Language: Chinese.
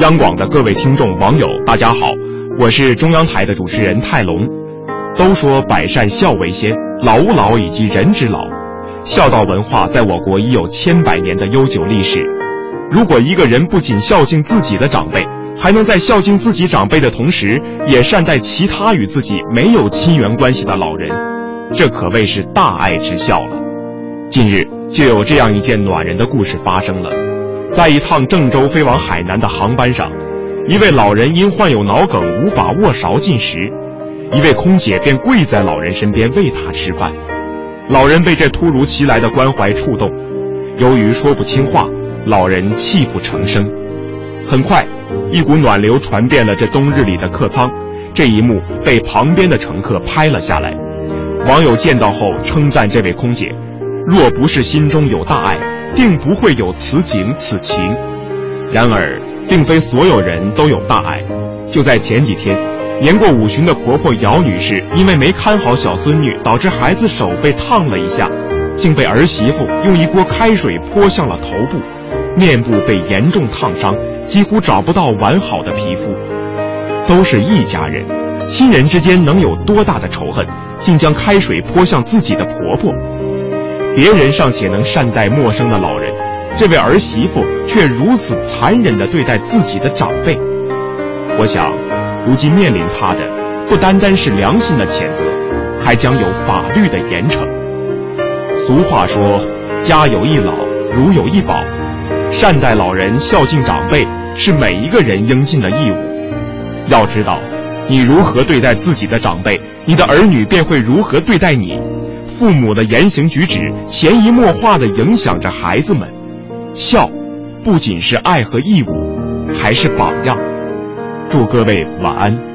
央广的各位听众、网友，大家好，我是中央台的主持人泰隆。都说百善孝为先，老吾老以及人之老，孝道文化在我国已有千百年的悠久历史。如果一个人不仅孝敬自己的长辈，还能在孝敬自己长辈的同时，也善待其他与自己没有亲缘关系的老人，这可谓是大爱之孝了。近日就有这样一件暖人的故事发生了。在一趟郑州飞往海南的航班上，一位老人因患有脑梗无法握勺进食，一位空姐便跪在老人身边喂他吃饭。老人被这突如其来的关怀触动，由于说不清话，老人泣不成声。很快，一股暖流传遍了这冬日里的客舱，这一幕被旁边的乘客拍了下来。网友见到后称赞这位空姐：“若不是心中有大爱。”定不会有此景此情。然而，并非所有人都有大爱。就在前几天，年过五旬的婆婆姚女士因为没看好小孙女，导致孩子手被烫了一下，竟被儿媳妇用一锅开水泼向了头部，面部被严重烫伤，几乎找不到完好的皮肤。都是一家人，亲人之间能有多大的仇恨，竟将开水泼向自己的婆婆？别人尚且能善待陌生的老人，这位儿媳妇却如此残忍地对待自己的长辈。我想，如今面临她的不单单是良心的谴责，还将有法律的严惩。俗话说：“家有一老，如有一宝。”善待老人、孝敬长辈是每一个人应尽的义务。要知道，你如何对待自己的长辈，你的儿女便会如何对待你。父母的言行举止潜移默化的影响着孩子们，孝，不仅是爱和义务，还是榜样。祝各位晚安。